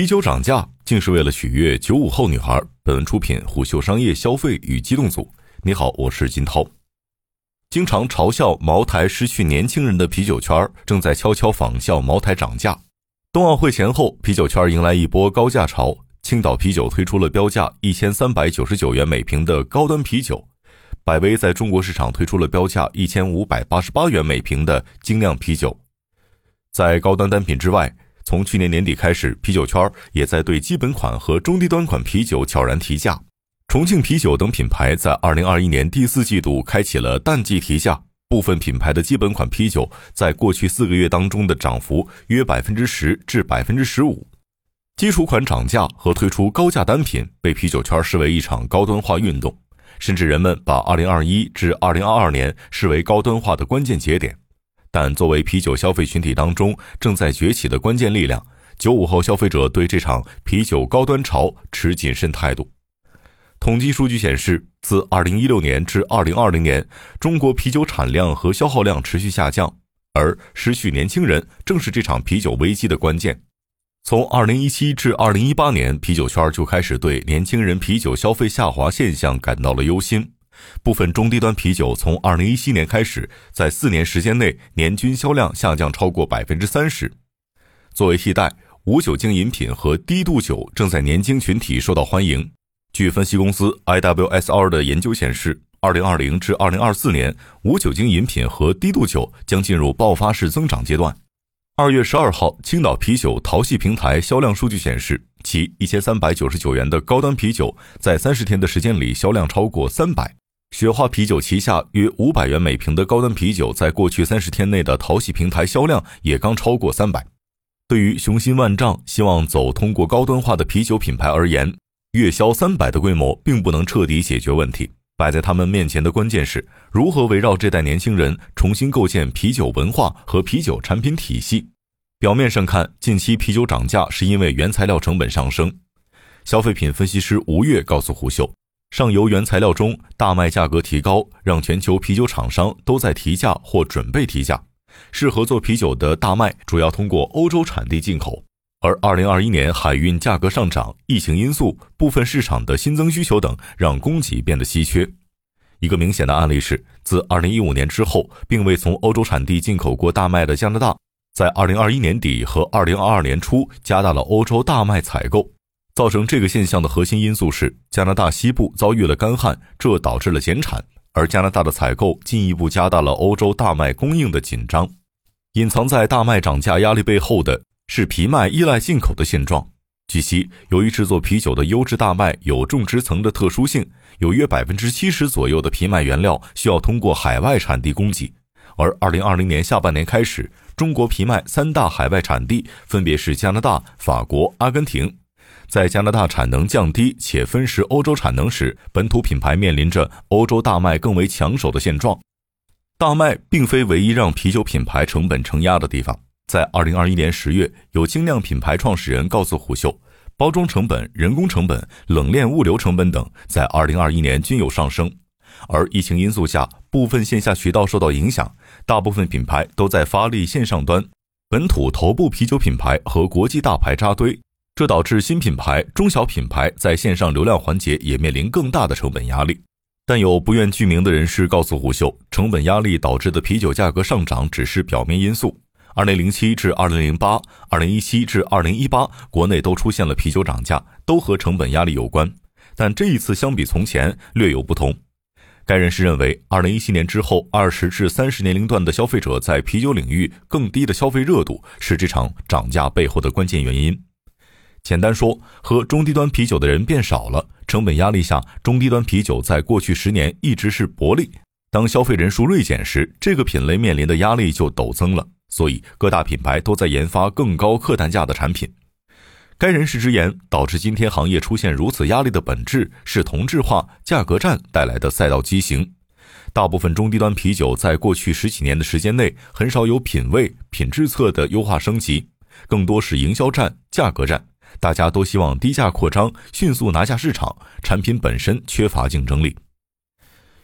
啤酒涨价竟是为了取悦九五后女孩。本文出品虎嗅商业消费与机动组。你好，我是金涛。经常嘲笑茅台失去年轻人的啤酒圈正在悄悄仿效茅台涨价。冬奥会前后，啤酒圈迎来一波高价潮。青岛啤酒推出了标价一千三百九十九元每瓶的高端啤酒，百威在中国市场推出了标价一千五百八十八元每瓶的精酿啤酒。在高端单品之外，从去年年底开始，啤酒圈也在对基本款和中低端款啤酒悄然提价。重庆啤酒等品牌在二零二一年第四季度开启了淡季提价，部分品牌的基本款啤酒在过去四个月当中的涨幅约百分之十至百分之十五。基础款涨价和推出高价单品被啤酒圈视为一场高端化运动，甚至人们把二零二一至二零二二年视为高端化的关键节点。但作为啤酒消费群体当中正在崛起的关键力量，九五后消费者对这场啤酒高端潮持谨慎态度。统计数据显示，自二零一六年至二零二零年，中国啤酒产量和消耗量持续下降，而失去年轻人正是这场啤酒危机的关键。从二零一七至二零一八年，啤酒圈就开始对年轻人啤酒消费下滑现象感到了忧心。部分中低端啤酒从二零一七年开始，在四年时间内年均销量下降超过百分之三十。作为替代，无酒精饮品和低度酒正在年轻群体受到欢迎。据分析公司 IWSR 的研究显示，二零二零至二零二四年，无酒精饮品和低度酒将进入爆发式增长阶段。二月十二号，青岛啤酒淘系平台销量数据显示，其一千三百九十九元的高端啤酒在三十天的时间里销量超过三百。雪花啤酒旗下约五百元每瓶的高端啤酒，在过去三十天内的淘系平台销量也刚超过三百。对于雄心万丈、希望走通过高端化的啤酒品牌而言，月销三百的规模并不能彻底解决问题。摆在他们面前的关键是如何围绕这代年轻人重新构建啤酒文化和啤酒产品体系。表面上看，近期啤酒涨价是因为原材料成本上升。消费品分析师吴越告诉胡秀。上游原材料中，大麦价格提高，让全球啤酒厂商都在提价或准备提价。适合做啤酒的大麦主要通过欧洲产地进口，而2021年海运价格上涨、疫情因素、部分市场的新增需求等，让供给变得稀缺。一个明显的案例是，自2015年之后，并未从欧洲产地进口过大麦的加拿大，在2021年底和2022年初加大了欧洲大麦采购。造成这个现象的核心因素是加拿大西部遭遇了干旱，这导致了减产，而加拿大的采购进一步加大了欧洲大麦供应的紧张。隐藏在大麦涨价压力背后的是皮麦依赖进口的现状。据悉，由于制作啤酒的优质大麦有种植层的特殊性，有约百分之七十左右的皮麦原料需要通过海外产地供给。而二零二零年下半年开始，中国皮麦三大海外产地分别是加拿大、法国、阿根廷。在加拿大产能降低且分食欧洲产能时，本土品牌面临着欧洲大麦更为抢手的现状。大麦并非唯一让啤酒品牌成本承压的地方。在二零二一年十月，有精酿品牌创始人告诉虎嗅，包装成本、人工成本、冷链物流成本等在二零二一年均有上升。而疫情因素下，部分线下渠道受到影响，大部分品牌都在发力线上端，本土头部啤酒品牌和国际大牌扎堆。这导致新品牌、中小品牌在线上流量环节也面临更大的成本压力。但有不愿具名的人士告诉胡秀，成本压力导致的啤酒价格上涨只是表面因素。二零零七至二零零八、二零一七至二零一八，国内都出现了啤酒涨价，都和成本压力有关。但这一次相比从前略有不同。该人士认为，二零一七年之后，二十至三十年龄段的消费者在啤酒领域更低的消费热度，是这场涨价背后的关键原因。简单说，喝中低端啤酒的人变少了，成本压力下，中低端啤酒在过去十年一直是薄利。当消费人数锐减时，这个品类面临的压力就陡增了。所以，各大品牌都在研发更高客单价的产品。该人士直言，导致今天行业出现如此压力的本质是同质化、价格战带来的赛道畸形。大部分中低端啤酒在过去十几年的时间内，很少有品味、品质侧的优化升级，更多是营销战、价格战。大家都希望低价扩张，迅速拿下市场，产品本身缺乏竞争力。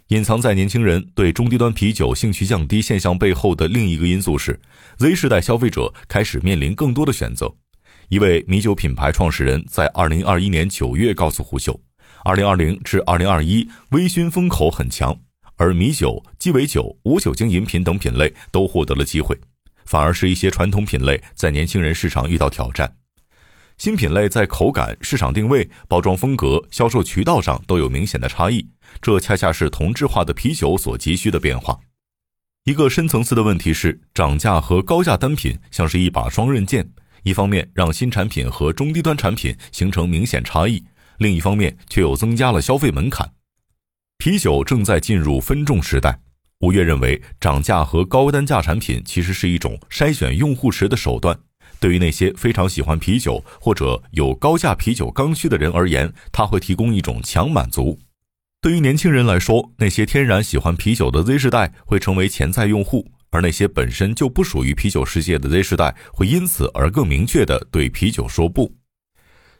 隐藏在年轻人对中低端啤酒兴趣降低现象背后的另一个因素是，Z 世代消费者开始面临更多的选择。一位米酒品牌创始人在二零二一年九月告诉胡秀，二零二零至二零二一微醺风口很强，而米酒、鸡尾酒、无酒精饮品等品类都获得了机会，反而是一些传统品类在年轻人市场遇到挑战。新品类在口感、市场定位、包装风格、销售渠道上都有明显的差异，这恰恰是同质化的啤酒所急需的变化。一个深层次的问题是，涨价和高价单品像是一把双刃剑。一方面让新产品和中低端产品形成明显差异，另一方面却又增加了消费门槛。啤酒正在进入分众时代。吴越认为，涨价和高单价产品其实是一种筛选用户池的手段。对于那些非常喜欢啤酒或者有高价啤酒刚需的人而言，它会提供一种强满足。对于年轻人来说，那些天然喜欢啤酒的 Z 世代会成为潜在用户。而那些本身就不属于啤酒世界的 Z 世代，会因此而更明确地对啤酒说不。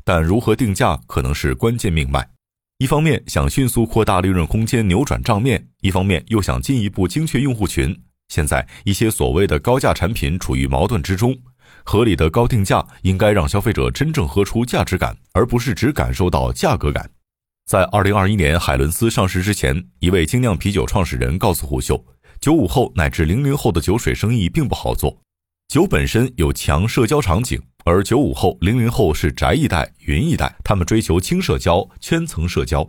但如何定价可能是关键命脉。一方面想迅速扩大利润空间，扭转账面；一方面又想进一步精确用户群。现在一些所谓的高价产品处于矛盾之中。合理的高定价应该让消费者真正喝出价值感，而不是只感受到价格感。在二零二一年海伦斯上市之前，一位精酿啤酒创始人告诉胡秀。九五后乃至零零后的酒水生意并不好做，酒本身有强社交场景，而九五后、零零后是宅一代、云一代，他们追求轻社交、圈层社交。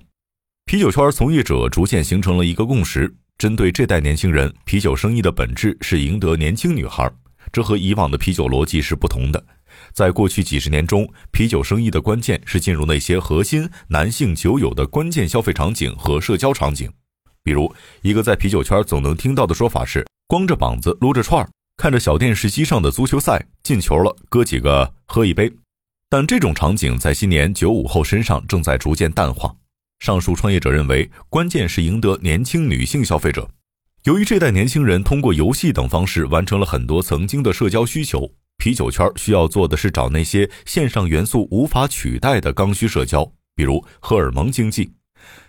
啤酒圈从业者逐渐形成了一个共识：针对这代年轻人，啤酒生意的本质是赢得年轻女孩。这和以往的啤酒逻辑是不同的。在过去几十年中，啤酒生意的关键是进入那些核心男性酒友的关键消费场景和社交场景。比如，一个在啤酒圈总能听到的说法是：光着膀子撸着串儿，看着小电视机上的足球赛，进球了，哥几个喝一杯。但这种场景在今年九五后身上正在逐渐淡化。上述创业者认为，关键是赢得年轻女性消费者。由于这代年轻人通过游戏等方式完成了很多曾经的社交需求，啤酒圈需要做的是找那些线上元素无法取代的刚需社交，比如荷尔蒙经济。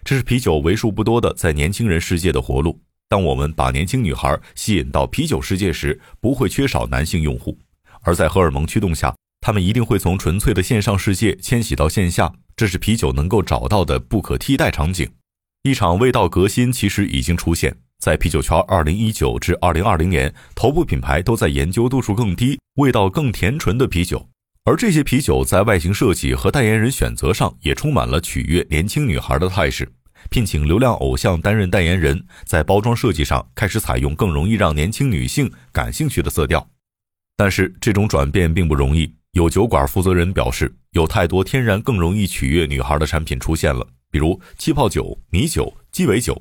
这是啤酒为数不多的在年轻人世界的活路。当我们把年轻女孩吸引到啤酒世界时，不会缺少男性用户；而在荷尔蒙驱动下，他们一定会从纯粹的线上世界迁徙到线下。这是啤酒能够找到的不可替代场景。一场味道革新其实已经出现在啤酒圈。二零一九至二零二零年，头部品牌都在研究度数更低、味道更甜醇的啤酒。而这些啤酒在外形设计和代言人选择上也充满了取悦年轻女孩的态势，聘请流量偶像担任代言人，在包装设计上开始采用更容易让年轻女性感兴趣的色调。但是这种转变并不容易，有酒馆负责人表示，有太多天然更容易取悦女孩的产品出现了，比如气泡酒、米酒、鸡尾酒。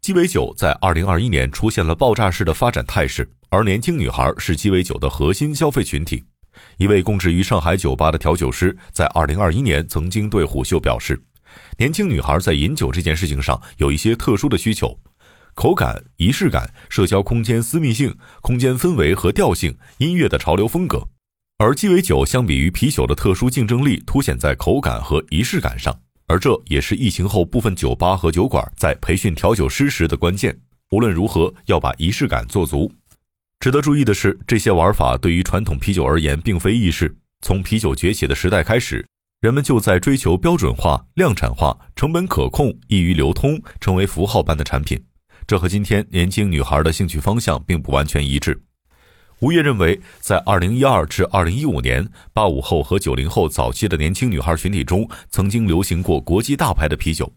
鸡尾酒在二零二一年出现了爆炸式的发展态势，而年轻女孩是鸡尾酒的核心消费群体。一位供职于上海酒吧的调酒师，在二零二一年曾经对虎嗅表示，年轻女孩在饮酒这件事情上有一些特殊的需求：口感、仪式感、社交空间私密性、空间氛围和调性、音乐的潮流风格。而鸡尾酒相比于啤酒的特殊竞争力，凸显在口感和仪式感上。而这也是疫情后部分酒吧和酒馆在培训调酒师时的关键。无论如何，要把仪式感做足。值得注意的是，这些玩法对于传统啤酒而言并非易事。从啤酒崛起的时代开始，人们就在追求标准化、量产化、成本可控、易于流通，成为符号般的产品。这和今天年轻女孩的兴趣方向并不完全一致。吴越认为，在2012至2015年，85后和90后早期的年轻女孩群体中，曾经流行过国际大牌的啤酒。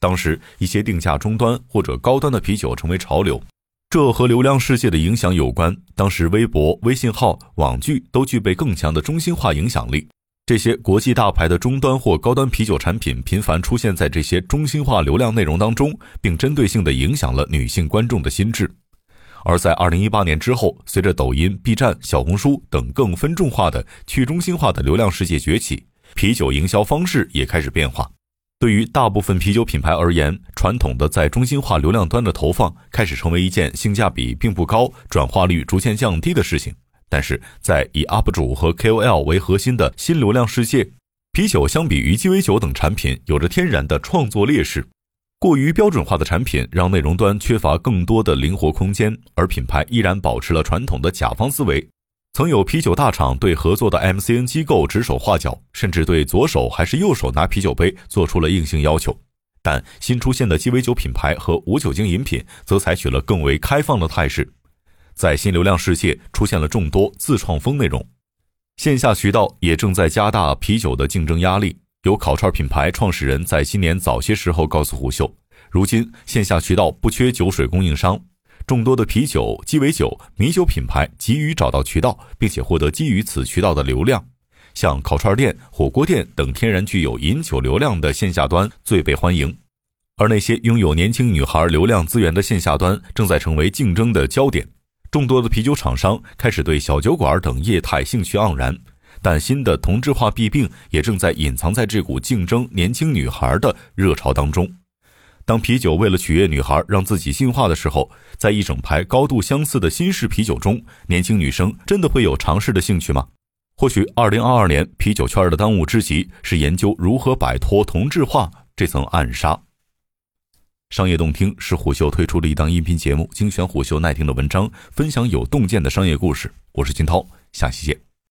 当时，一些定价中端或者高端的啤酒成为潮流。这和流量世界的影响有关。当时，微博、微信号、网剧都具备更强的中心化影响力。这些国际大牌的中端或高端啤酒产品频繁出现在这些中心化流量内容当中，并针对性地影响了女性观众的心智。而在2018年之后，随着抖音、B 站、小红书等更分众化的去中心化的流量世界崛起，啤酒营销方式也开始变化。对于大部分啤酒品牌而言，传统的在中心化流量端的投放开始成为一件性价比并不高、转化率逐渐降低的事情。但是在以 UP 主和 KOL 为核心的新流量世界，啤酒相比于鸡尾酒等产品有着天然的创作劣势。过于标准化的产品让内容端缺乏更多的灵活空间，而品牌依然保持了传统的甲方思维。曾有啤酒大厂对合作的 MCN 机构指手画脚，甚至对左手还是右手拿啤酒杯做出了硬性要求。但新出现的鸡尾酒品牌和无酒精饮品则采取了更为开放的态势，在新流量世界出现了众多自创风内容。线下渠道也正在加大啤酒的竞争压力。有烤串品牌创始人在今年早些时候告诉虎嗅，如今线下渠道不缺酒水供应商。众多的啤酒、鸡尾酒、米酒品牌急于找到渠道，并且获得基于此渠道的流量，像烤串店、火锅店等天然具有饮酒流量的线下端最被欢迎，而那些拥有年轻女孩流量资源的线下端正在成为竞争的焦点。众多的啤酒厂商开始对小酒馆等业态兴趣盎然，但新的同质化弊病也正在隐藏在这股竞争年轻女孩的热潮当中。当啤酒为了取悦女孩，让自己进化的时候，在一整排高度相似的新式啤酒中，年轻女生真的会有尝试的兴趣吗？或许，二零二二年啤酒圈的当务之急是研究如何摆脱同质化这层暗杀。商业洞听是虎嗅推出的一档音频节目，精选虎嗅耐听的文章，分享有洞见的商业故事。我是金涛，下期见。